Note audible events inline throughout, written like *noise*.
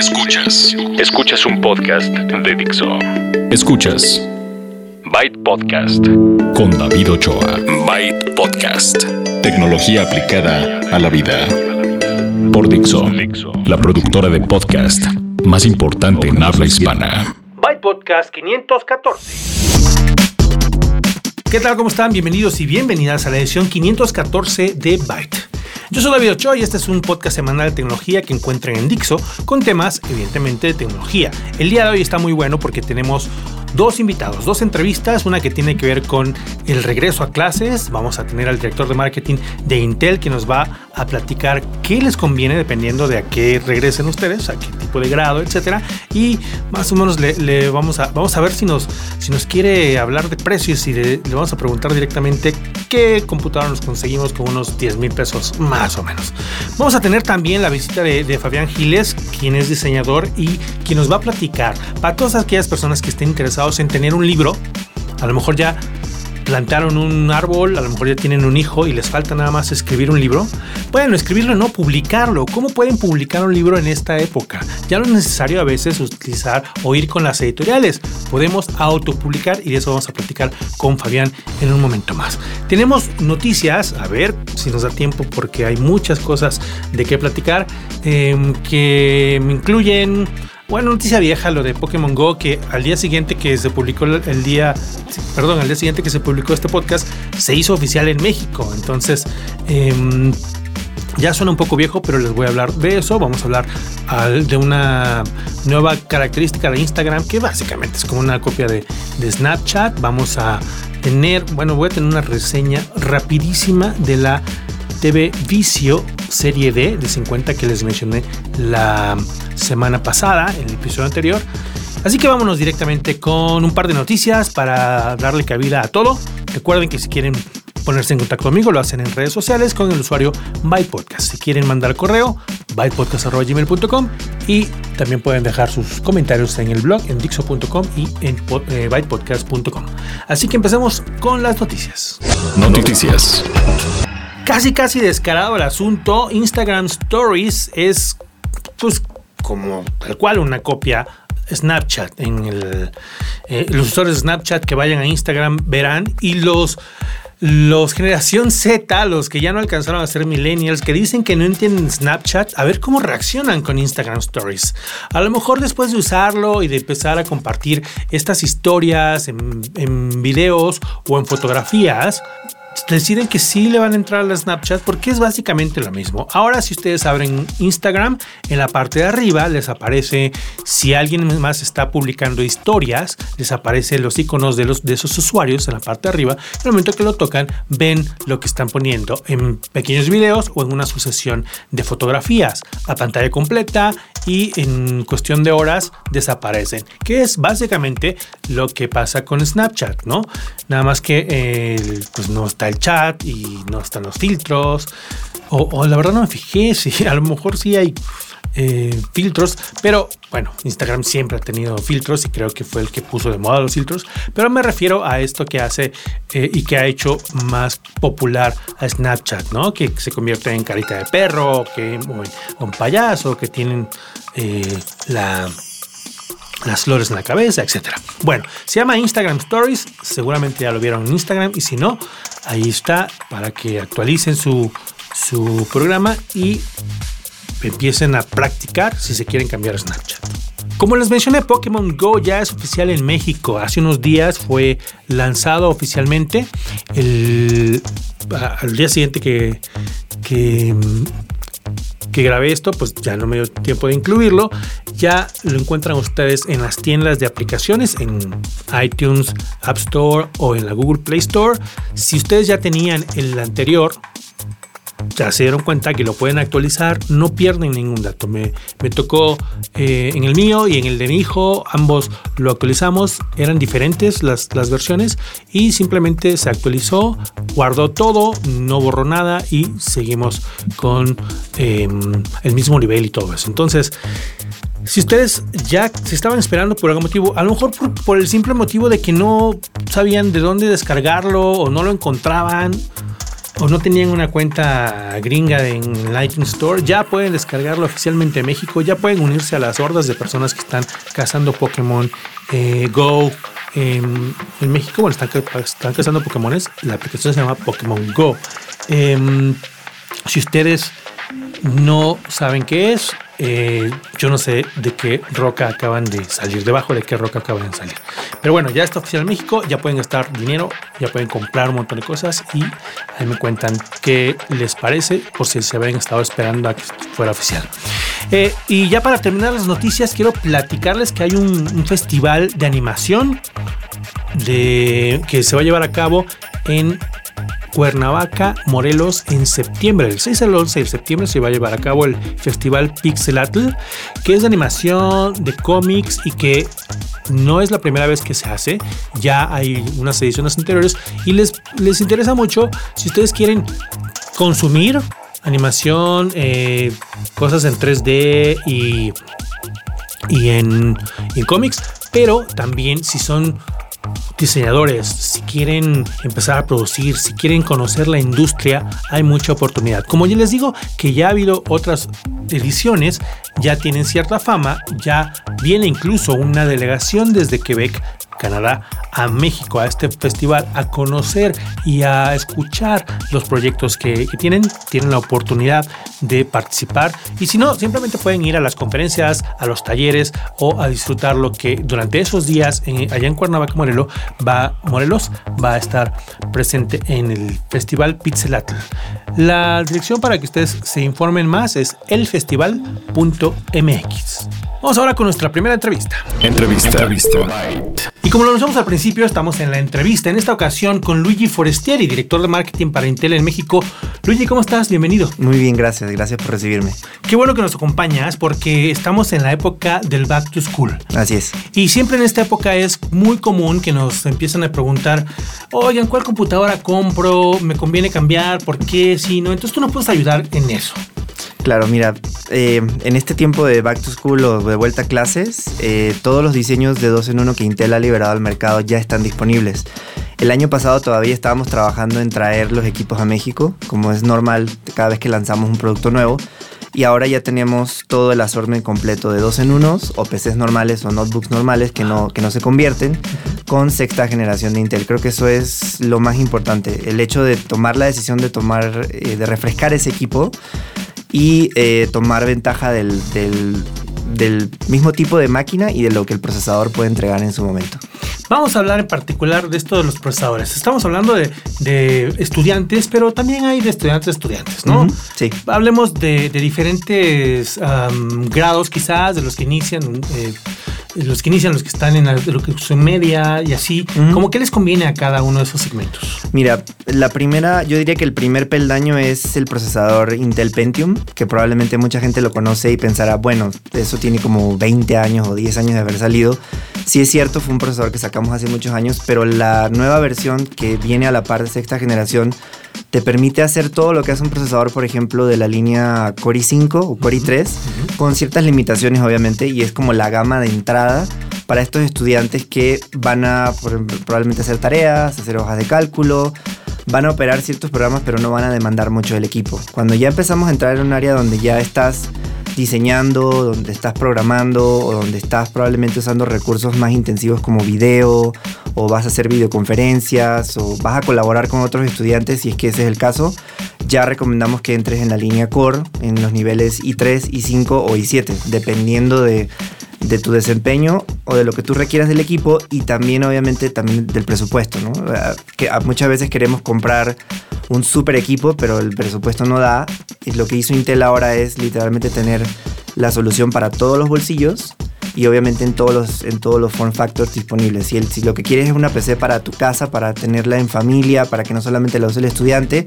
Escuchas. Escuchas un podcast de Dixo. Escuchas. Byte Podcast. Con David Ochoa. Byte Podcast. Tecnología aplicada a la vida. Por Dixo. La productora de podcast más importante en habla hispana. Byte Podcast 514. ¿Qué tal? ¿Cómo están? Bienvenidos y bienvenidas a la edición 514 de Byte. Yo soy David Ochoa y este es un podcast semanal de tecnología que encuentran en Dixo con temas, evidentemente, de tecnología. El día de hoy está muy bueno porque tenemos dos invitados, dos entrevistas, una que tiene que ver con el regreso a clases. Vamos a tener al director de marketing de Intel que nos va a platicar qué les conviene dependiendo de a qué regresen ustedes, a qué tipo de grado, etcétera. Y más o menos le, vamos, a, vamos a ver si nos, si nos quiere hablar de precios y le vamos a preguntar directamente qué computadora nos conseguimos con unos 10 mil pesos más o menos. Vamos a tener también la visita de, Fabián Giles, quien es diseñador y quien nos va a platicar para todas aquellas personas que estén interesadas en tener un libro, a lo mejor ya plantaron un árbol, a lo mejor ya tienen un hijo y les falta nada más escribir un libro. Bueno, escribirlo no, publicarlo. ¿Cómo pueden publicar un libro en esta época? Ya no es necesario a veces utilizar o ir con las editoriales. Podemos autopublicar y de eso vamos a platicar con Fabián en un momento más. Tenemos noticias, a ver si nos da tiempo porque hay muchas cosas de qué platicar eh, que incluyen bueno, noticia vieja lo de Pokémon Go, que al día siguiente que se publicó el día, perdón, al día siguiente que se publicó este podcast, se hizo oficial en México. Entonces, em, ya suena un poco viejo, pero les voy a hablar de eso. Vamos a hablar de una nueva característica de Instagram que básicamente es como una copia de, de, Snapchat. Vamos a tener, bueno, voy a tener una reseña rapidísima de la TV Vicio Serie D de 50 que les mencioné la semana pasada, en el episodio anterior. Así que vámonos directamente con un par de noticias para darle cabida a todo. Recuerden que si quieren ponerse en contacto conmigo, lo hacen en redes sociales con el usuario BytePodcast. Si quieren mandar correo, bytepodcast.gmail.com y también pueden dejar sus comentarios en el blog en dixo.com y en eh, bytepodcast.com. Así que empecemos con las noticias. Noticias. Casi casi descarado el asunto, Instagram Stories es pues como tal cual una copia Snapchat. En el, eh, los usuarios de Snapchat que vayan a Instagram verán y los los generación Z, los que ya no alcanzaron a ser millennials, que dicen que no entienden Snapchat, a ver cómo reaccionan con Instagram Stories. A lo mejor después de usarlo y de empezar a compartir estas historias en, en videos o en fotografías, deciden que sí le van a entrar a la Snapchat porque es básicamente lo mismo. Ahora si ustedes abren Instagram, en la parte de arriba les aparece si alguien más está publicando historias, les aparecen los iconos de, los, de esos usuarios en la parte de arriba. En el momento que lo tocan, ven lo que están poniendo en pequeños videos o en una sucesión de fotografías. La pantalla completa y en cuestión de horas desaparecen. Que es básicamente lo que pasa con Snapchat, ¿no? Nada más que eh, pues no está el chat y no están los filtros. O, la verdad no me fijé *laughs* si a lo mejor sí hay eh, filtros, pero bueno, Instagram siempre ha tenido filtros y creo que fue el que puso de moda los filtros, pero me refiero a esto que hace eh, y que ha hecho más popular a Snapchat, ¿no? Que se convierte en carita de perro, que un payaso, que tienen eh, la las flores en la cabeza, etcétera. Bueno, se llama Instagram Stories, seguramente ya lo vieron en Instagram y si no, ahí está para que actualicen su, su programa y empiecen a practicar si se quieren cambiar Snapchat. Como les mencioné, Pokémon Go ya es oficial en México. Hace unos días fue lanzado oficialmente. El, al día siguiente que, que que grabé esto, pues ya no me dio tiempo de incluirlo. Ya lo encuentran ustedes en las tiendas de aplicaciones, en iTunes, App Store o en la Google Play Store. Si ustedes ya tenían el anterior, ya se dieron cuenta que lo pueden actualizar, no pierden ningún dato. Me, me tocó eh, en el mío y en el de mi hijo, ambos lo actualizamos, eran diferentes las, las versiones y simplemente se actualizó, guardó todo, no borró nada y seguimos con em, el mismo nivel y todo eso. Entonces, si ustedes ya se estaban esperando por algún motivo, a lo mejor por, por el simple motivo de que no sabían de dónde descargarlo o no lo encontraban, o no tenían una cuenta gringa en Lightning Store, ya pueden descargarlo oficialmente en México, ya pueden unirse a las hordas de personas que están cazando Pokémon eh, Go. En, México, bueno, están, están cazando Pokémones. La aplicación se llama Pokémon Go. Em, si ustedes no saben qué es, eh, yo no sé de qué roca acaban de salir, debajo de qué roca acaban de salir. Pero bueno, ya está oficial México, ya pueden gastar dinero, ya pueden comprar un montón de cosas y ahí me cuentan qué les parece por si se habían estado esperando a que fuera oficial. Eh, y ya para terminar las noticias, quiero platicarles que hay un, festival de animación de, que se va a llevar a cabo en Cuernavaca, Morelos, en septiembre. El 6 al 11 de septiembre se va a llevar a cabo el Festival Pixelatl, que es de animación, de cómics y que no es la primera vez que se hace. Ya hay unas ediciones anteriores y les, les interesa mucho si ustedes quieren consumir animación, eh, cosas en 3D y, y en, en cómics, pero también si son diseñadores, si quieren empezar a producir, si quieren conocer la industria, hay mucha oportunidad. Como ya les digo, que ya ha habido otras ediciones, ya tienen cierta fama, ya viene incluso una delegación desde Quebec Canadá a México, a este festival, a conocer y a escuchar los proyectos que, tienen. Tienen la oportunidad de participar y si no, simplemente pueden ir a las conferencias, a los talleres o a disfrutar lo que durante esos días allá en Cuernavaca, Morelos, va, Morelos va a estar presente en el Festival Pixelatl. La dirección para que ustedes se informen más es elfestival.mx. Vamos ahora con nuestra primera entrevista. Entrevista. entrevista. Y como lo anunciamos al principio, estamos en la entrevista, en esta ocasión con Luigi Forestieri, director de marketing para Intel en México. Luigi, ¿cómo estás? Bienvenido. Muy bien, gracias. Gracias por recibirme. Qué bueno que nos acompañas porque estamos en la época del back to school. Así es. Y siempre en esta época es muy común que nos empiezan a preguntar, oigan, ¿cuál computadora compro? ¿Me conviene cambiar? ¿Por qué? Si no, entonces tú nos puedes ayudar en eso. Claro, mira, eh, en este tiempo de back to school o de vuelta a clases, eh, todos los diseños de 2 en 1 que Intel ha liberado al mercado ya están disponibles. El año pasado todavía estábamos trabajando en traer los equipos a México, como es normal cada vez que lanzamos un producto nuevo. Y ahora ya tenemos todo el assortment completo de 2 en 1 o PCs normales o notebooks normales que no, que no se convierten con sexta generación de Intel. Creo que eso es lo más importante. El hecho de tomar la decisión de tomar, eh, de refrescar ese equipo y eh, tomar ventaja del, del, mismo tipo de máquina y de lo que el procesador puede entregar en su momento. Vamos a hablar en particular de esto de los procesadores. Estamos hablando de, estudiantes, pero también hay de estudiantes estudiantes, ¿no? sí. Hablemos de, diferentes grados quizás, de los que inician. Eh, los que inician, los que están en lo que son media y así, ¿cómo que les conviene a cada uno de esos segmentos? Mira, la primera, yo diría que el primer peldaño es el procesador Intel Pentium, que probablemente mucha gente lo conoce y pensará, bueno, eso tiene como 20 años o 10 años de haber salido. Sí es cierto, fue un procesador que sacamos hace muchos años, pero la nueva versión que viene a la par de sexta generación te permite hacer todo lo que hace un procesador, por ejemplo, de la línea Core i5 o Core i3, con ciertas limitaciones obviamente, y es como la gama de entrada para estos estudiantes que van a probablemente hacer tareas, hacer hojas de cálculo, van a operar ciertos programas, pero no van a demandar mucho del equipo. Cuando ya empezamos a entrar en un área donde ya estás diseñando, donde estás programando o donde estás probablemente usando recursos más intensivos como video o vas a hacer videoconferencias o vas a colaborar con otros estudiantes si es que ese es el caso, ya recomendamos que entres en la línea core en los niveles I3, I5 o I7, dependiendo de, de tu desempeño o de lo que tú requieras del equipo y también obviamente también del presupuesto, ¿no? Que muchas veces queremos comprar un super equipo, pero el presupuesto no da. Y lo que hizo Intel ahora es literalmente tener la solución para todos los bolsillos y obviamente en todos los, en todos los form factors disponibles. Si, el, si lo que quieres es una PC para tu casa, para tenerla en familia, para que no solamente la use el estudiante,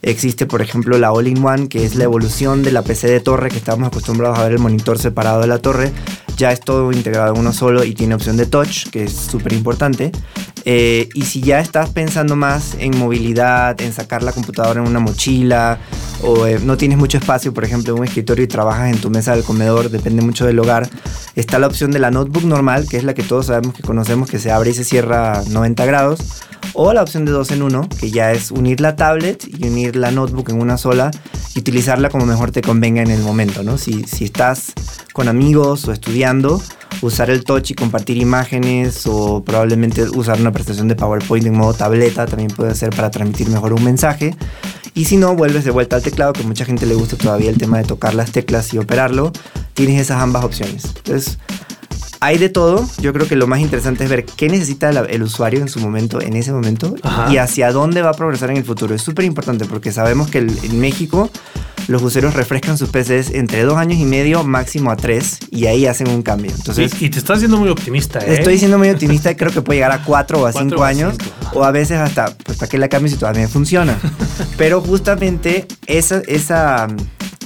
Existe, por ejemplo, la All-in-One, que es la evolución de la PC de torre, que estamos acostumbrados a ver el monitor separado de la torre. Ya es todo integrado en uno solo y tiene opción de touch, que es súper importante. Eh, y si ya estás pensando más en movilidad, en sacar la computadora en una mochila, o eh, no tienes mucho espacio, por ejemplo, en un escritorio y trabajas en tu mesa del comedor, depende mucho del hogar, está la opción de la notebook normal, que es la que todos sabemos que conocemos, que se abre y se cierra 90 grados O la opción de dos en uno, que ya es unir la tablet y unir la notebook en una sola y utilizarla como mejor te convenga en el momento, ¿no? Si, si estás con amigos o estudiando, usar el touch y compartir imágenes o probablemente usar una presentación de PowerPoint en modo tableta también puede ser para transmitir mejor un mensaje. Y si no, vuelves de vuelta al teclado, que mucha gente le gusta todavía el tema de tocar las teclas y operarlo, tienes esas ambas opciones. Entonces, hay de todo. Yo creo que lo más interesante es ver qué necesita el, usuario en su momento, en ese momento, y hacia dónde va a progresar en el futuro. Es súper importante porque sabemos que en México los usuarios refrescan sus PCs entre dos años y medio, máximo a tres, y ahí hacen un cambio. Entonces, y, te estás siendo muy optimista, ¿eh? Estoy siendo muy optimista y creo que puede llegar a cuatro o a cinco años, o a veces hasta, pues, ¿para qué la cambio si todavía funciona? *laughs* Pero justamente esa, esa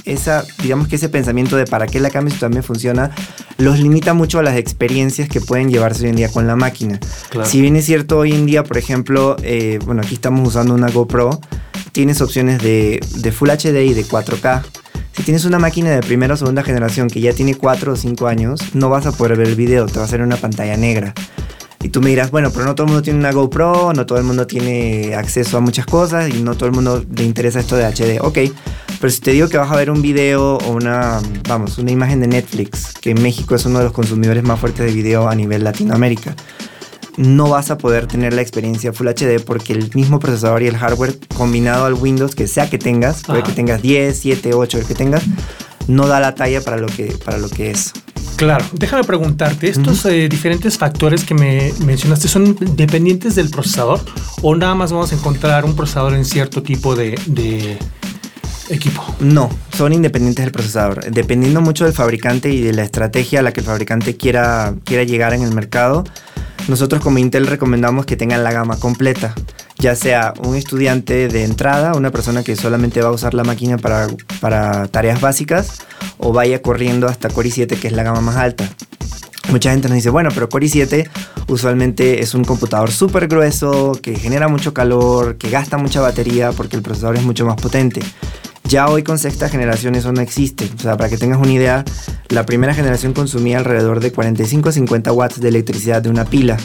esa, digamos que ese pensamiento de para qué la cámara también funciona, los limita mucho a las experiencias que pueden llevarse hoy en día con la máquina. Si bien es cierto, hoy en día, por ejemplo, eh, bueno, aquí estamos usando una GoPro, tienes opciones de, de Full HD y de 4K. Si tienes una máquina de primera o segunda generación que ya tiene 4 o 5 años, no vas a poder ver el video, te va a hacer una pantalla negra. Y tú me dirás, bueno, pero no todo el mundo tiene una GoPro, no todo el mundo tiene acceso a muchas cosas y no todo el mundo le interesa esto de HD. Ok, pero si te digo que vas a ver un video o una, vamos, una imagen de Netflix, que en México es uno de los consumidores más fuertes de video a nivel Latinoamérica, no vas a poder tener la experiencia Full HD porque el mismo procesador y el hardware combinado al Windows, que sea que tengas, puede que tengas 10, 7, 8, el que tengas, no da la talla para lo que, para lo que es. Claro, déjame preguntarte, ¿estos eh, diferentes factores que me mencionaste son dependientes del procesador o nada más vamos a encontrar un procesador en cierto tipo de, equipo? No, son independientes del procesador. Dependiendo mucho del fabricante y de la estrategia a la que el fabricante quiera, quiera llegar en el mercado, nosotros como Intel recomendamos que tengan la gama completa, ya sea un estudiante de entrada, una persona que solamente va a usar la máquina para, para tareas básicas, o vaya corriendo hasta Core i7, que es la gama más alta. Mucha gente nos dice, bueno, pero Core i7 usualmente es un computador súper grueso, que genera mucho calor, que gasta mucha batería porque el procesador es mucho más potente. Ya hoy con sexta generación eso no existe. O sea, para que tengas una idea, la primera generación consumía alrededor de 45 a 50 watts de electricidad de una pila.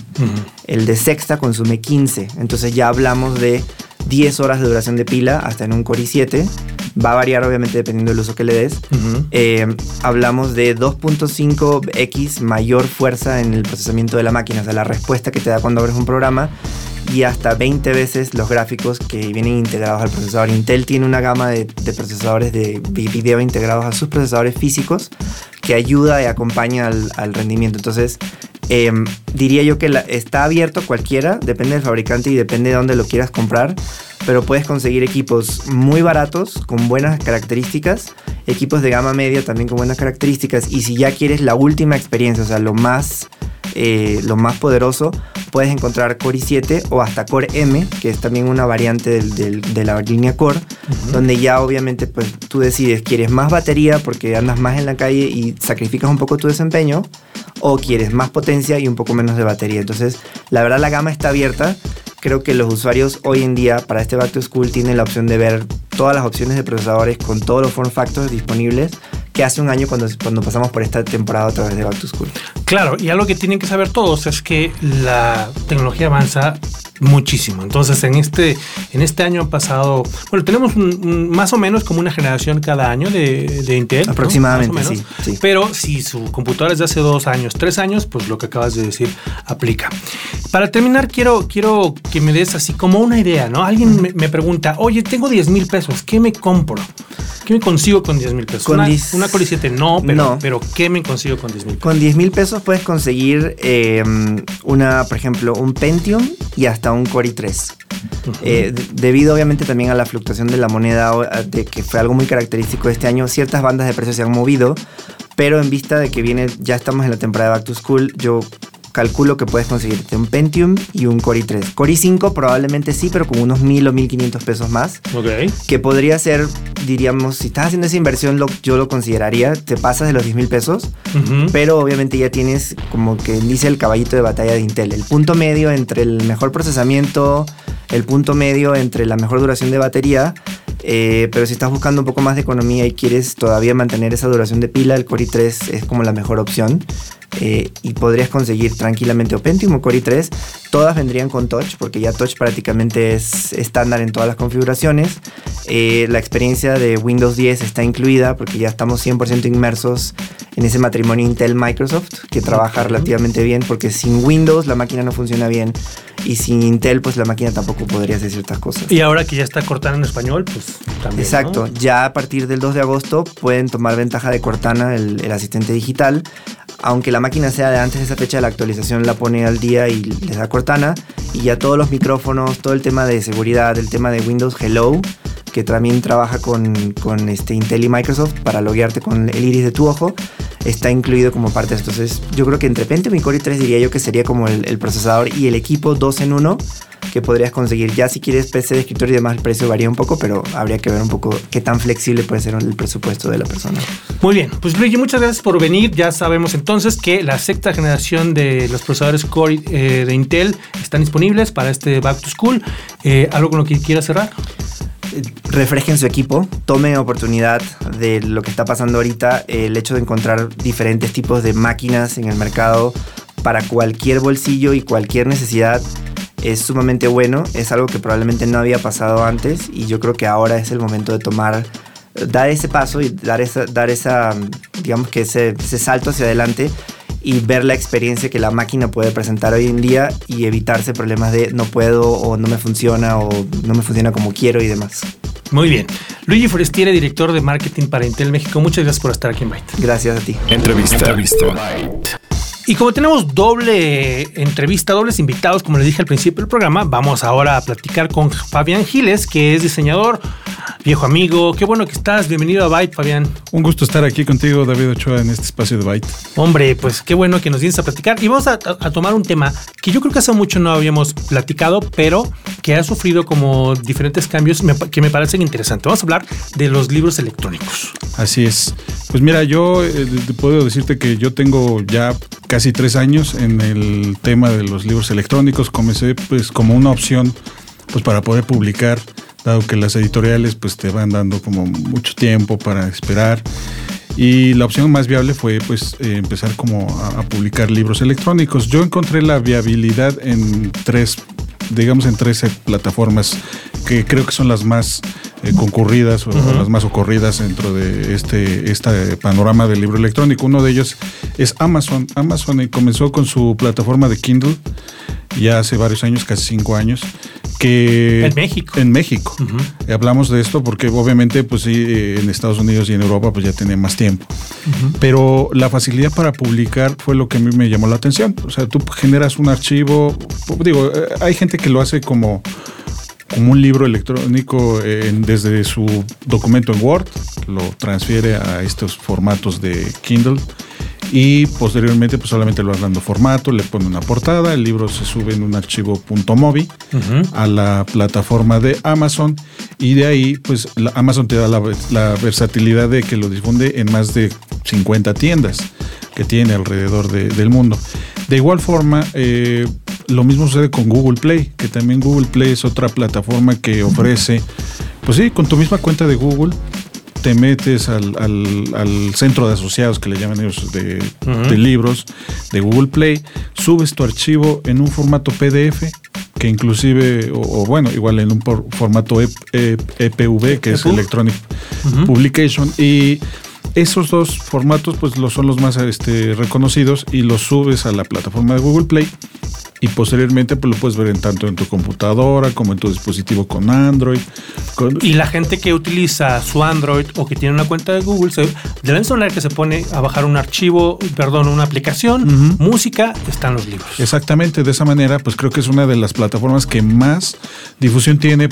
El de sexta consume 15. Entonces ya hablamos de 10 horas de duración de pila hasta en un Core i7. Va a variar obviamente dependiendo del uso que le des. Eh, hablamos de 2.5x mayor fuerza en el procesamiento de la máquina, o sea, la respuesta que te da cuando abres un programa y hasta 20 veces los gráficos que vienen integrados al procesador. Intel tiene una gama de, procesadores de video integrados a sus procesadores físicos que ayuda y acompaña al, rendimiento. Entonces, em, diría yo que está abierto cualquiera, depende del fabricante y depende de dónde lo quieras comprar, pero puedes conseguir equipos muy baratos con buenas características, equipos de gama media también con buenas características y si ya quieres la última experiencia, o sea, lo más eh, lo más poderoso, puedes encontrar Core i7 o hasta Core M, que es también una variante de la línea Core, donde ya obviamente pues, tú decides, ¿quieres más batería porque andas más en la calle y sacrificas un poco tu desempeño? ¿O quieres más potencia y un poco menos de batería? Entonces, la verdad la gama está abierta. Creo que los usuarios hoy en día para este Back to School tienen la opción de ver todas las opciones de procesadores con todos los form factors disponibles que hace un año cuando, cuando pasamos por esta temporada a través de Back to School. Claro, y algo que tienen que saber todos es que la tecnología avanza muchísimo. Entonces, en este, en este año pasado, bueno, tenemos más o menos como una generación cada año de, de Intel. Aproximadamente, sí, Pero si su computadora es de hace dos años, tres años, pues lo que acabas de decir aplica. Para terminar, quiero, quiero que me des así como una idea, ¿no? Alguien me, pregunta, oye, tengo 10 mil pesos, ¿qué me compro? ¿Qué me consigo con 10 mil pesos? Con una, una Core 7 no pero, pero ¿qué me consigo con 10 mil pesos? Con 10 mil pesos puedes conseguir eh, una, por ejemplo, un Pentium y hasta un Core i3. Eh, debido obviamente también a la fluctuación de la moneda, de que fue algo muy característico este año, ciertas bandas de precios se han movido, pero en vista de que viene, ya estamos en la temporada de Back to School, yo calculo que puedes conseguirte un Pentium y un Core i3. Core i5 probablemente sí, pero con unos 1000 o 1500 pesos más. Ok. Que podría ser, diríamos, si estás haciendo esa inversión, yo lo consideraría. Te pasas de los 10 mil pesos, pero obviamente ya tienes como que dice el caballito de batalla de Intel. El punto medio entre el mejor procesamiento, el punto medio entre la mejor duración de batería. Eh, pero si estás buscando un poco más de economía y quieres todavía mantener esa duración de pila, el Core i3 es como la mejor opción. Eh, y podrías conseguir tranquilamente o Pentium o Core i3. Todas vendrían con Touch porque ya Touch prácticamente es estándar en todas las configuraciones. Eh, la experiencia de Windows 10 está incluida porque ya estamos 100% inmersos en ese matrimonio Intel-Microsoft que trabaja relativamente bien porque sin Windows la máquina no funciona bien y sin Intel pues la máquina tampoco podría hacer ciertas cosas. Y ahora que ya está Cortana en español, pues también. Exacto, ya a partir del 2 de agosto pueden tomar ventaja de Cortana, el, el asistente digital aunque la máquina sea de antes de esa fecha, la actualización la pone al día y les da Cortana. Y ya todos los micrófonos, todo el tema de seguridad, el tema de Windows Hello, que también trabaja con, con este Intel y Microsoft para loguearte con el iris de tu ojo, está incluido como parte de esto. Entonces, yo creo que entre Pentium y Core i3 diría yo que sería como el, el procesador y el equipo dos en uno que podrías conseguir. Ya si quieres PC de escritorio y demás, el precio varía un poco, pero habría que ver un poco qué tan flexible puede ser el presupuesto de la persona. Muy bien, pues Luigi, muchas gracias por venir. Ya sabemos entonces que la sexta generación de los procesadores Core eh, de Intel están disponibles para este Back to School. Eh, ¿Algo con lo que quieras cerrar? Refresquen su equipo, tomen oportunidad de lo que está pasando ahorita, el hecho de encontrar diferentes tipos de máquinas en el mercado para cualquier bolsillo y cualquier necesidad es sumamente bueno, es algo que probablemente no había pasado antes y yo creo que ahora es el momento de tomar, dar ese paso y dar esa, dar esa digamos que ese, ese salto hacia adelante y ver la experiencia que la máquina puede presentar hoy en día y evitarse problemas de no puedo o no me funciona o no me funciona como quiero y demás. Muy bien. Luigi Forestiere, director de marketing para Intel México. Muchas gracias por estar aquí en Byte. Gracias a ti. Entrevista. Entrevista. Byte. Y como tenemos doble entrevista, dobles invitados, como les dije al principio del programa, vamos ahora a platicar con Fabián Giles, que es diseñador, viejo amigo. Qué bueno que estás. Bienvenido a Byte, Fabián. Un gusto estar aquí contigo, David Ochoa, en este espacio de Byte. Hombre, pues qué bueno que nos vienes a platicar. Y vamos a, a, tomar un tema que yo creo que hace mucho no habíamos platicado, pero que ha sufrido como diferentes cambios que me parecen interesantes. Vamos a hablar de los libros electrónicos. Así es. Pues mira, yo eh, puedo decirte que yo tengo ya casi tres años en el tema de los libros electrónicos. Comencé pues como una opción pues para poder publicar, dado que las editoriales pues te van dando como mucho tiempo para esperar. Y la opción más viable fue pues eh, empezar como a, a, publicar libros electrónicos. Yo encontré la viabilidad en tres, digamos en tres plataformas que creo que son las más eh, concurridas o uh -huh. las más ocurridas dentro de este, este panorama del libro electrónico. Uno de ellos es Amazon. Amazon comenzó con su plataforma de Kindle ya hace varios años, casi cinco años, que en México. En México. Uh -huh. Hablamos de esto porque obviamente pues sí, en Estados Unidos y en Europa pues ya tenía más tiempo. Uh -huh. Pero la facilidad para publicar fue lo que a mí me llamó la atención. O sea, tú generas un archivo, digo, eh, hay gente que lo hace como como un libro electrónico eh, desde su documento en Word, lo transfiere a estos formatos de Kindle y posteriormente pues solamente lo vas dando formato, le pone una portada, el libro se sube en un archivo .mobi uh -huh. a la plataforma de Amazon y de ahí pues la Amazon te da la, la, versatilidad de que lo difunde en más de 50 tiendas que tiene alrededor de, del mundo. De igual forma, eh, lo mismo sucede con Google Play, que también Google Play es otra plataforma que ofrece, pues sí, con tu misma cuenta de Google, te metes al, al, al, centro de asociados que le llaman ellos de, uh -huh. de, libros de Google Play, subes tu archivo en un formato PDF que inclusive, o, o bueno, igual en un por, formato e, e, EPV, que es Electronic uh -huh. Publication, y esos dos formatos pues los son los más este, reconocidos y los subes a la plataforma de Google Play y posteriormente pues lo puedes ver en tanto en tu computadora como en tu dispositivo con Android. Con... Y la gente que utiliza su Android o que tiene una cuenta de Google, se, deben sonar que se pone a bajar un archivo, perdón, una aplicación, uh -huh. música, están los libros. Exactamente, de esa manera pues creo que es una de las plataformas que más difusión tiene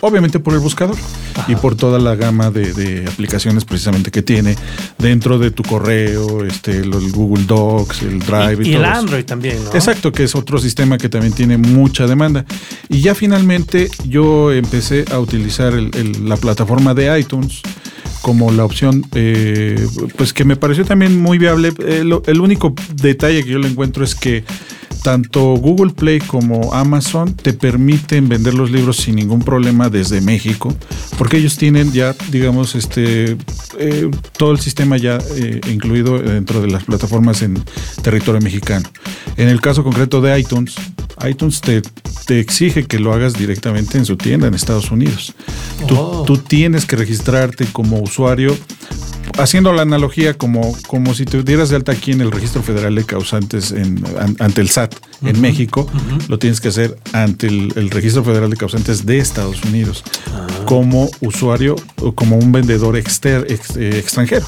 obviamente por el buscador Ajá. y por toda la gama de, de, aplicaciones precisamente que tiene dentro de tu correo, este, el Google Docs, el Drive y, y, y el Android también, ¿no? Exacto, que es otro sistema que también tiene mucha demanda. Y ya finalmente yo empecé a utilizar el, el, la plataforma de iTunes como la opción, eh, pues que me pareció también muy viable. El, el único detalle que yo le encuentro es que tanto Google Play como Amazon te permiten vender los libros sin ningún problema desde México, porque ellos tienen ya, digamos, este eh, todo el sistema ya eh, incluido dentro de las plataformas en territorio mexicano. En el caso concreto de iTunes, iTunes te, te exige que lo hagas directamente en su tienda en Estados Unidos. Tú, Oh. tú tienes que registrarte como usuario haciendo la analogía como, como si te dieras de alta aquí en el Registro Federal de Causantes en- an- ante el SAT en México, lo tienes que hacer ante el, el Registro Federal de Causantes de Estados Unidos como usuario o como un vendedor exter- ex- eh, extranjero.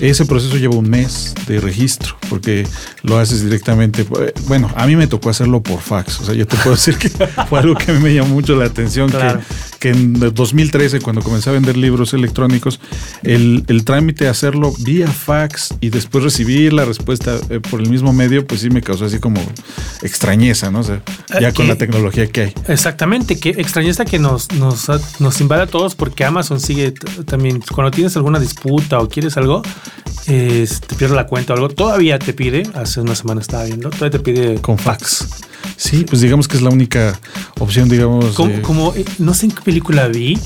Ese proceso lleva un mes de registro porque lo haces directamente. eh, Bueno, a mí me tocó hacerlo por fax. O sea, yo te puedo *laughs* decir que fue algo que a mí me llamó mucho la atención. Claro. Que, que en 2013, cuando comencé a vender libros electrónicos, el, el trámite de hacerlo vía fax y después recibir la respuesta eh, por el mismo medio, pues sí me causó así como extrañeza, ¿no? O sea, ya Eh, con que- la tecnología que hay. Exactamente, que extrañeza que nos, nos, nos invade a todos porque Amazon sigue también, cuando tienes alguna disputa o quieres algo, eh, te pierde la cuenta o algo, todavía te pide, hace una semana estaba viendo, todavía te pide Con fax. Sí, pues digamos que es la única opción, digamos. como, de- como, eh, no sé en qué película vi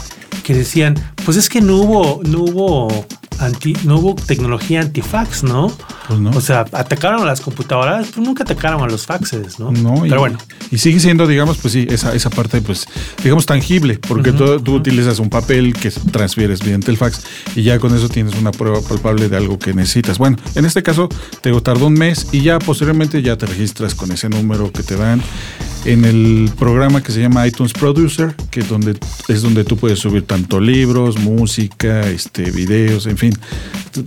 que decían, pues es que no hubo, no hubo anti, no hubo tecnología antifax, ¿no? Pues no. O sea, atacaron a las computadoras, pero nunca atacaron a los faxes, ¿no? No, y, pero bueno. Y sigue siendo, digamos, pues sí, esa, esa parte, pues, digamos, tangible, porque tú, tú utilizas un papel que transfieres mediante el fax y ya con eso tienes una prueba palpable de algo que necesitas. Bueno, en este caso te tardó un mes y ya posteriormente ya te registras con ese número que te dan en el programa que se llama iTunes Producer, que es donde, es donde tú puedes subir tanto libros, música, este, videos, en fin.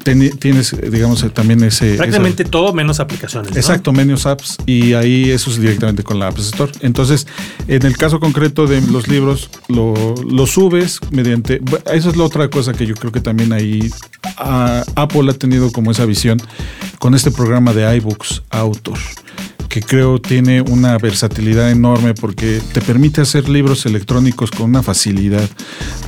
Ten- tienes, digamos, también ese... esa- Prácticamente todo menos aplicaciones. ¿no? Exacto, Menus Apps y ahí eso es directamente con la App Store. Entonces, en el caso concreto de los libros, lo, lo subes mediante... Eso es la otra cosa que yo creo que también ahí ah, Apple ha tenido como esa visión con este programa de iBooks Author que creo tiene una versatilidad enorme porque te permite hacer libros electrónicos con una facilidad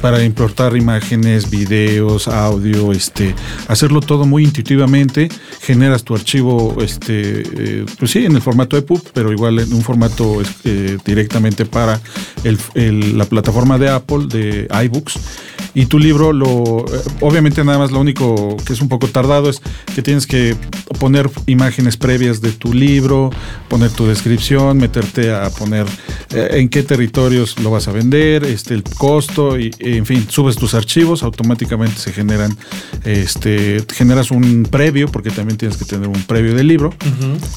para importar imágenes, videos, audio, este, hacerlo todo muy intuitivamente, generas tu archivo, este, eh, pues sí, en el formato EPUB, pero igual en un formato eh, directamente para la plataforma de Apple de iBooks y tu libro lo eh, obviamente nada más lo único que es un poco tardado es que tienes que poner imágenes previas de tu libro poner tu descripción meterte a poner eh, en qué territorios lo vas a vender este el costo y en fin subes tus archivos automáticamente se generan este generas un previo porque también tienes que tener un previo del libro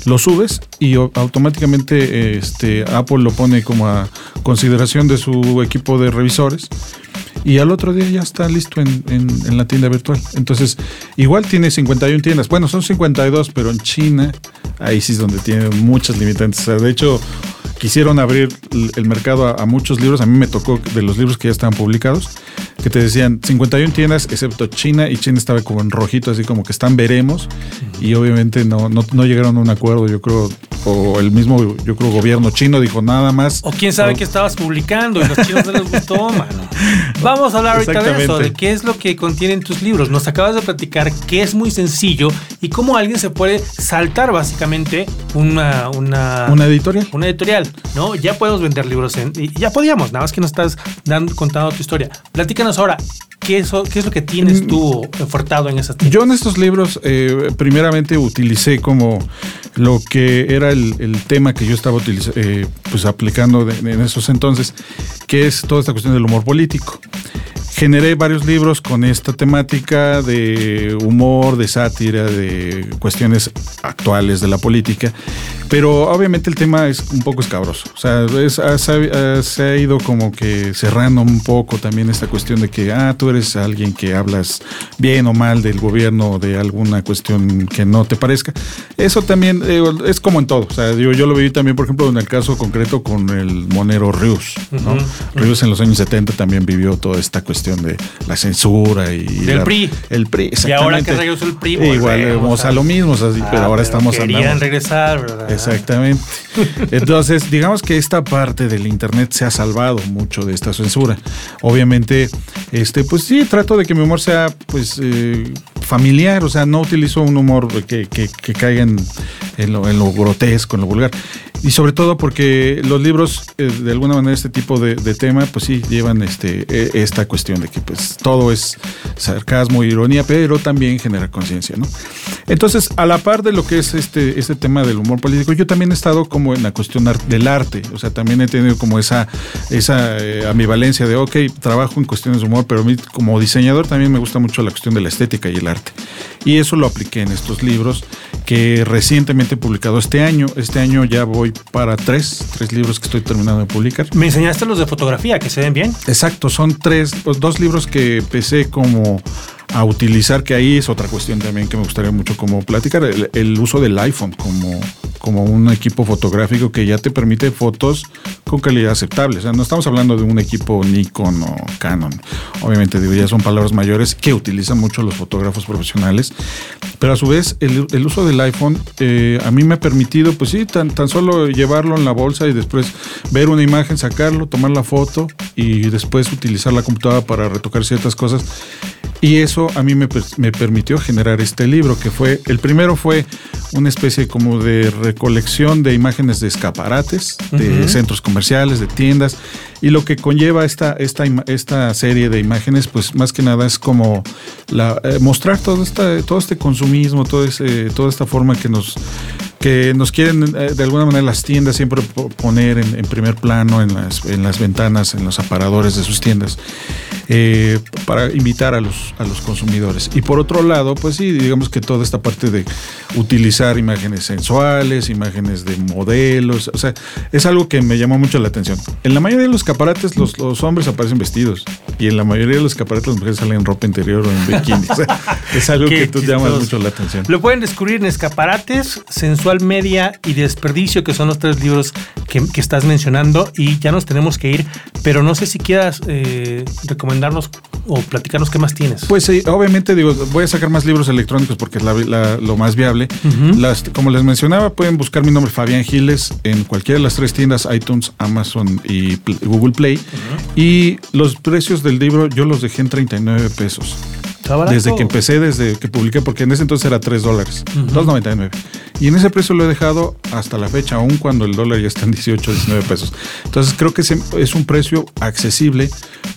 lo subes y automáticamente este Apple lo pone como a consideración de su equipo de revisores y al otro día ya está listo en, en- la tienda virtual. Entonces, igual tiene 51 tiendas. Bueno, son 52, pero en China, ahí sí es donde tiene muchas limitantes. De hecho, quisieron abrir el- el mercado a, a muchos libros. A mí me tocó de los libros que ya estaban publicados, que te decían 51 tiendas, excepto China, y China estaba como en rojito, así como que están veremos. Y obviamente no, no, no llegaron a un acuerdo, yo creo, o el mismo, yo creo, gobierno chino dijo nada más. O quién sabe qué estabas publicando y los chinos no les gustó, *laughs* mano. Vamos a hablar ahorita de eso, de qué es lo que contienen tus libros. Nos acabas de platicar que es muy sencillo y cómo alguien se puede saltar básicamente una, una, Una editorial. una editorial, ¿no? Ya podemos vender libros en... y ya podíamos, nada más que nos estás dando, contando tu historia. Platícanos ahora, ¿qué es, qué es lo que tienes tú ofertado en esas tiendas? Yo en estos libros, eh, utilicé como lo que era el, el tema que yo estaba eh, pues aplicando en esos entonces, que es toda esta cuestión del humor político. Generé varios libros con esta temática de humor, de sátira, de cuestiones actuales de la política, pero obviamente el tema es un poco escabroso. O sea, es- se ha ido como que cerrando un poco también esta cuestión de que, ah, tú eres alguien que hablas bien o mal del gobierno o de alguna cuestión que no te parezca. Eso también eh, es como en todo. O sea, yo lo viví también, por ejemplo, en el caso concreto con el monero Rius. ¿no? Ujú. Rius en los años 70 también vivió toda esta cuestión de la censura y... Del la- PRI. El PRI, Y ahora que exactamente. regresó el PRI, Igual volvemos vamos a lo mismo, o sea, sí, Ah, pero ahora estamos Querían andando. regresar, ¿verdad? Exactamente. *laughs* Entonces, digamos que esta parte del internet se ha salvado mucho de esta censura. Obviamente, este, pues sí, trato de que mi humor sea, pues, eh, familiar, o sea, no utilizo un humor que, que- caiga en, lo, en grotesco, en lo vulgar. Y sobre todo porque los libros, eh, de alguna manera, este tipo de, tema, pues sí, llevan este, e, esta cuestión de que pues todo es sarcasmo, ironía, pero también genera conciencia, ¿no? Entonces, a la par de lo que es este, este tema del humor político, yo también he estado como en la cuestión del arte, o sea, también he tenido como esa, esa eh, ambivalencia de, ok, trabajo en cuestiones de humor, pero a mí como diseñador también me gusta mucho la cuestión de la estética y el arte. Y eso lo apliqué en estos libros que recientemente he publicado este año. Este año ya voy para tres, tres libros que estoy terminando de publicar. Me enseñaste los de fotografía, que se ven bien. Exacto, son tres, pues, dos libros que empecé como a utilizar, que ahí es otra cuestión también que me gustaría mucho como platicar, el, uso del iPhone como, como un equipo fotográfico que ya te permite fotos con calidad aceptable. O sea, no estamos hablando de un equipo Nikon o Canon. Obviamente, digo, ya son palabras mayores que utilizan mucho los fotógrafos profesionales. Pero a su vez, el, uso del iPhone eh, a mí me ha permitido, pues sí, tan, tan solo llevarlo en la bolsa y después ver una imagen, sacarlo, tomar la foto y después utilizar la computadora para retocar ciertas cosas. Y eso a mí me, me, permitió generar este libro, que fue, el primero fue una especie como de recolección de imágenes de escaparates, de centros comerciales, de tiendas, y lo que conlleva esta, esta, esta serie de imágenes, pues más que nada es como la, eh, mostrar todo, esta, todo este consumismo, todo ese, toda esta forma que nos que nos quieren eh, de alguna manera las tiendas siempre poner en, primer plano en las, en las ventanas, en los aparadores de sus tiendas, eh, para invitar a los, a los consumidores. Y por otro lado, pues sí, digamos que toda esta parte de utilizar imágenes sensuales, imágenes de modelos, o sea, es algo que me llamó mucho la atención. En la mayoría de los escaparates los, los hombres aparecen vestidos y en la mayoría de los escaparates las mujeres salen en ropa interior o en bikini. *laughs* es algo que tú llamas mucho la atención. Lo pueden descubrir en escaparates sensuales media y desperdicio, que son los tres libros que, estás mencionando. Y ya nos tenemos que ir, pero no sé si quieras eh, recomendarnos o platicarnos qué más tienes. Pues sí, obviamente digo, voy a sacar más libros electrónicos porque es lo más viable. las, como les mencionaba, pueden buscar mi nombre Fabián Giles en cualquiera de las tres tiendas, iTunes, Amazon y Google Play. Y los precios del libro yo los dejé en 39 pesos. Desde que empecé, desde que publiqué, porque en ese entonces era 3 dólares, 2.99. Y en ese precio lo he dejado hasta la fecha, aún cuando el dólar ya está en 18, 19 pesos. Entonces creo que es un precio accesible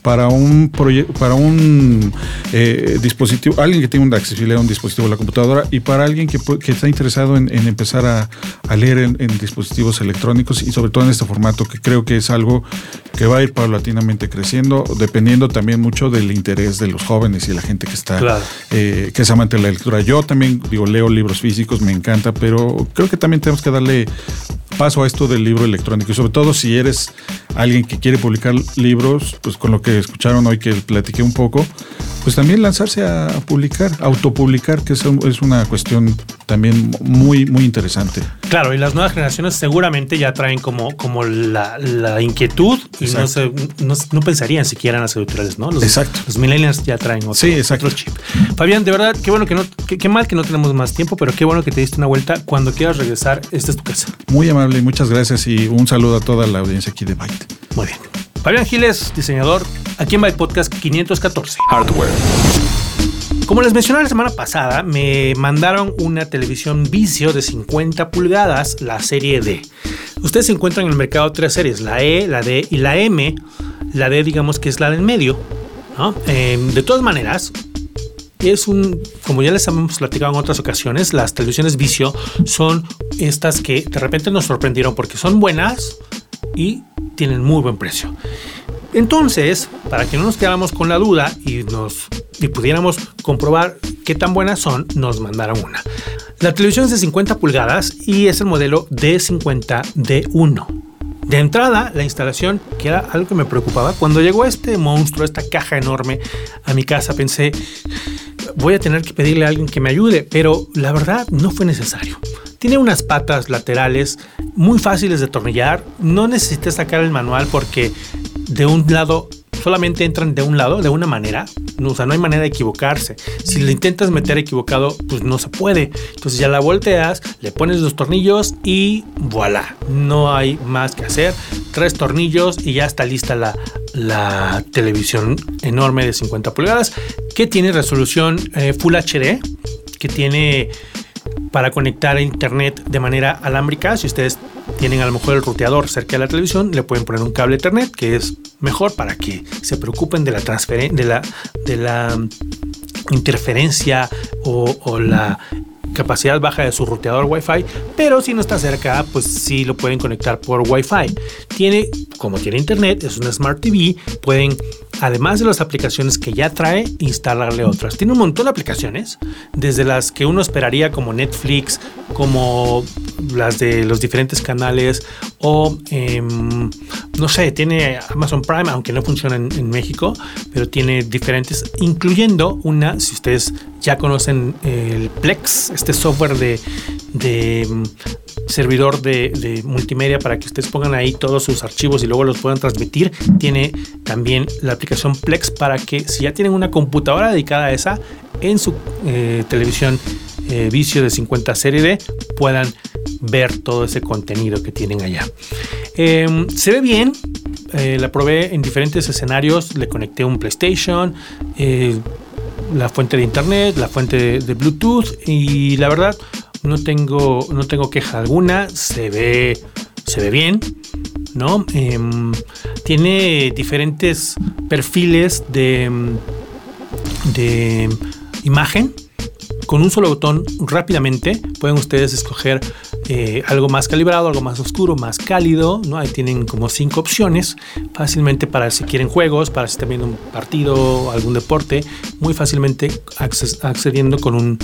para un para un eh, dispositivo, alguien que tiene una accesibilidad a un dispositivo de la computadora y para alguien que, que está interesado en, empezar a, leer en, dispositivos electrónicos y sobre todo en este formato que creo que es algo que va a ir paulatinamente creciendo, dependiendo también mucho del interés de los jóvenes y la gente que está eh, que es amante de la lectura. Yo también digo leo libros físicos, me encanta, pero creo que también tenemos que darle paso a esto del libro electrónico y sobre todo si eres alguien que quiere publicar libros, pues con lo que escucharon hoy que platiqué un poco, pues también lanzarse a publicar, autopublicar, que es, es una cuestión también muy, muy interesante. Claro, y las nuevas generaciones seguramente ya traen como, como la, inquietud y no, se, no, pensarían siquiera en las editoriales, ¿no? Los, exacto. Los millennials ya traen otro, sí, exacto. chip. Fabián, de verdad, qué bueno que no, qué, mal que no tenemos más tiempo, pero qué bueno que te diste una vuelta. Cuando quieras regresar, esta es tu casa. Muy amable, muchas gracias y un saludo a toda la audiencia aquí de Byte. Muy bien. Fabián Giles, diseñador, aquí en Byte Podcast 514. Hardware. Como les mencioné la semana pasada, me mandaron una televisión vicio de 50 pulgadas, la serie D. Ustedes encuentran en el mercado tres series, la E, la D y la M. La D digamos que es la del medio. Em, de todas maneras, es un, como ya les hemos platicado en otras ocasiones, las televisiones vicio son estas que de repente nos sorprendieron porque son buenas y tienen muy buen precio. Entonces, para que no nos quedáramos con la duda y, nos, y pudiéramos comprobar qué tan buenas son, nos mandaron una. La televisión es de 50 pulgadas y es el modelo D50D1. De entrada, la instalación, que era algo que me preocupaba, cuando llegó este monstruo, esta caja enorme a mi casa, pensé, voy a tener que pedirle a alguien que me ayude, pero la verdad no fue necesario. Tiene unas patas laterales muy fáciles de atornillar. No necesité sacar el manual porque de un lado solamente entran de un lado, de una manera. O sea, no hay manera de equivocarse. Si le intentas meter equivocado, pues no se puede. Entonces ya la volteas, le pones los tornillos y voilà. No hay más que hacer. Tres tornillos y ya está lista la, la televisión enorme de 50 pulgadas que tiene resolución eh, Full HD, que tiene para conectar a internet de manera alámbrica. Si ustedes tienen a lo mejor el ruteador cerca de la televisión, le pueden poner un cable Ethernet que es mejor para que se preocupen de la transferencia, de la, de la interferencia o, o la capacidad baja de su ruteador Wi-Fi, pero si no está cerca, pues sí lo pueden conectar por Wi-Fi. Tiene, como tiene internet, es una Smart TV, pueden además de las aplicaciones que ya trae, instalarle otras. Tiene un montón de aplicaciones, desde las que uno esperaría como Netflix, como las de los diferentes canales, o em, no sé, tiene Amazon Prime, aunque no funciona en, México, pero tiene diferentes, incluyendo una, si ustedes ya conocen el Plex, este software de, de servidor de, multimedia para que ustedes pongan ahí todos sus archivos y luego los puedan transmitir. Tiene también la aplicación Plex para que si ya tienen una computadora dedicada a esa en su eh, televisión eh, vicio de 50 serie D puedan ver todo ese contenido que tienen allá. Em, se ve bien, eh, la probé en diferentes escenarios, le conecté un PlayStation, la fuente de internet, la fuente de Bluetooth y la verdad no tengo, no tengo queja alguna, se ve, se ve bien, ¿no? Em, tiene diferentes perfiles de, de imagen. Con un solo botón rápidamente pueden ustedes escoger eh, algo más calibrado, algo más oscuro, más cálido, ¿no? Ahí tienen como cinco opciones, fácilmente para si quieren juegos, para si están viendo un partido, algún deporte, muy fácilmente accediendo con un,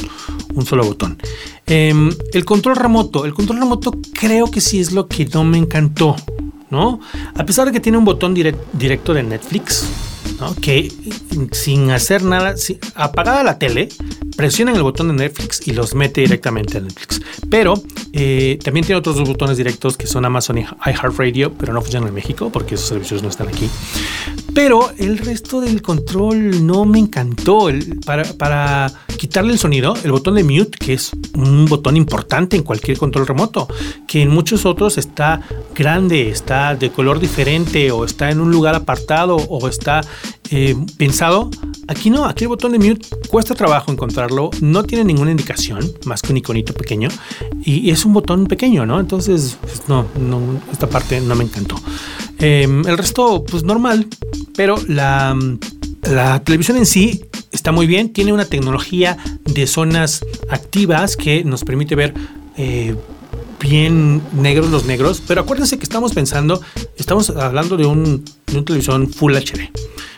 solo botón. Em, el control remoto, el control remoto creo que sí es lo que no me encantó, ¿no? A pesar de que tiene un botón directo de Netflix, que sin hacer nada, apagada la tele, presionan el botón de Netflix y los mete directamente a Netflix. Pero eh, también tiene otros dos botones directos que son Amazon y iHeartRadio, pero no funcionan en México porque esos servicios no están aquí. Pero el resto del control no me encantó. para, quitarle el sonido, el botón de mute, que es un botón importante en cualquier control remoto, que en muchos otros está grande, está de color diferente o está en un lugar apartado o está eh, pensado. Aquí no, aquí el botón de mute cuesta trabajo encontrarlo, no tiene ninguna indicación más que un iconito pequeño y es un botón pequeño, ¿no? Entonces, pues, no, no, esta parte no me encantó. Em, el resto, pues normal, pero la, televisión en sí está muy bien, tiene una tecnología de zonas activas que nos permite ver eh, bien negros los negros, pero acuérdense que estamos pensando, estamos hablando de un, de un televisión Full HD.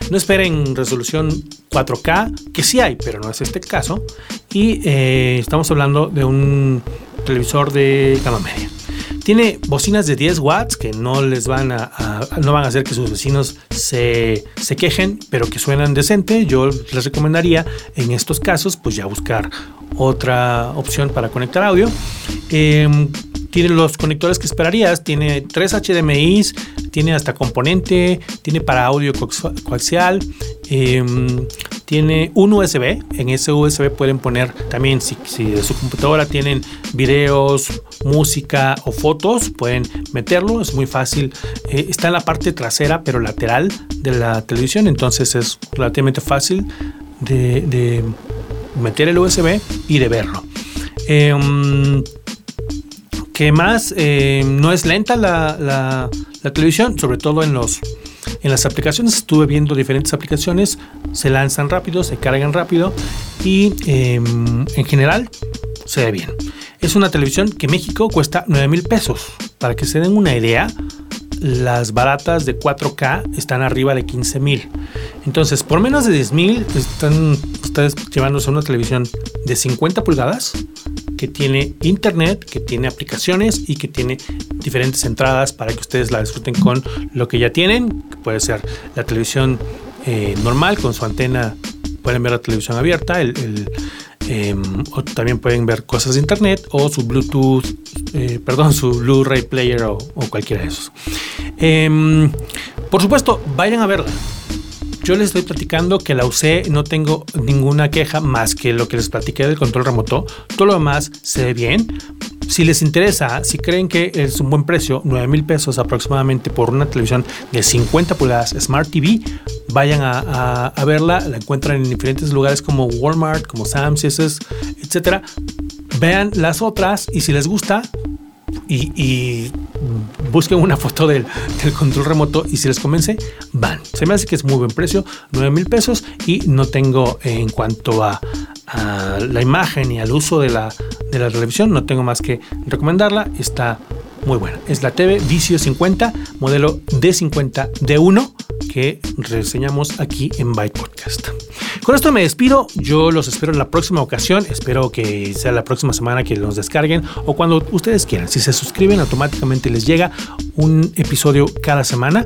No esperen resolución 4K, que sí hay, pero no es este caso. Y eh, estamos hablando de un televisor de gama media. Tiene bocinas de 10 watts que no les van a, no van a hacer que sus vecinos se, se, quejen, pero que suenan decente. Yo les recomendaría en estos casos, pues ya buscar otra opción para conectar audio. Em, tiene los conectores que esperarías, tiene tres HDMIs, tiene hasta componente, tiene para audio coaxial, em, tiene un USB. En ese USB pueden poner también, si, de su computadora tienen videos, música o fotos, pueden meterlo. Es muy fácil. Eh, está en la parte trasera, pero lateral de la televisión, entonces es relativamente fácil de, meter el USB y de verlo. Em, más eh, no es lenta la, televisión, sobre todo en los en las aplicaciones. Estuve viendo diferentes aplicaciones, se lanzan rápido, se cargan rápido y em, en general se ve bien. Es una televisión que México cuesta 9 mil pesos. Para que se den una idea, las baratas de 4K están arriba de 15 mil. Entonces, por menos de 10 mil, están ustedes llevándose una televisión de 50 pulgadas que tiene internet, que tiene aplicaciones y que tiene diferentes entradas para que ustedes la disfruten con lo que ya tienen. puede ser la televisión eh, normal con su antena, pueden ver la televisión abierta, em, o también pueden ver cosas de internet o su Bluetooth, eh, perdón, su Blu-ray player o, cualquiera de esos. Em, por supuesto, vayan a verla yo les estoy platicando que la usé, no tengo ninguna queja más que lo que les platiqué del control remoto. Todo lo demás se ve bien. Si les interesa, si creen que es un buen precio, 9 mil pesos aproximadamente por una televisión de 50 pulgadas Smart TV, vayan a, verla. La encuentran en diferentes lugares como Walmart, como Sam's, etc. Vean las otras y si les gusta, y, busquen una foto del, control remoto y si les convence, van. Se me hace que es muy buen precio, 9 mil pesos y no tengo en cuanto a, la imagen y al uso de la, de la televisión, no tengo más que recomendarla. Está muy buena. Es la TV Vicio 50, modelo D50D1 que reseñamos aquí en Byte. Con esto me despido. Yo los espero en la próxima ocasión. Espero que sea la próxima semana que los descarguen o cuando ustedes quieran. Si se suscriben, automáticamente les llega un episodio cada semana.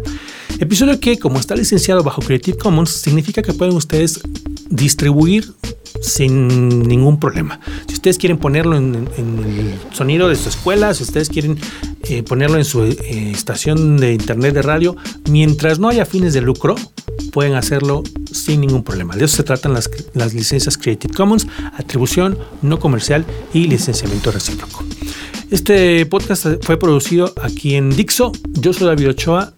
Episodio que, como está licenciado bajo Creative Commons, significa que pueden ustedes distribuir sin ningún problema. Si ustedes quieren ponerlo en, el sonido de su escuela, si ustedes quieren eh, ponerlo en su eh, estación de internet de radio, mientras no haya fines de lucro, pueden hacerlo sin ningún problema. De eso se tratan las, las licencias Creative Commons, atribución no comercial y licenciamiento recíproco. Este podcast fue producido aquí en Dixo. Yo soy David Ochoa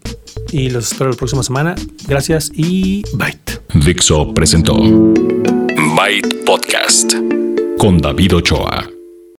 y los espero la próxima semana. Gracias y bye. Dixo presentó Byte Podcast con David Ochoa.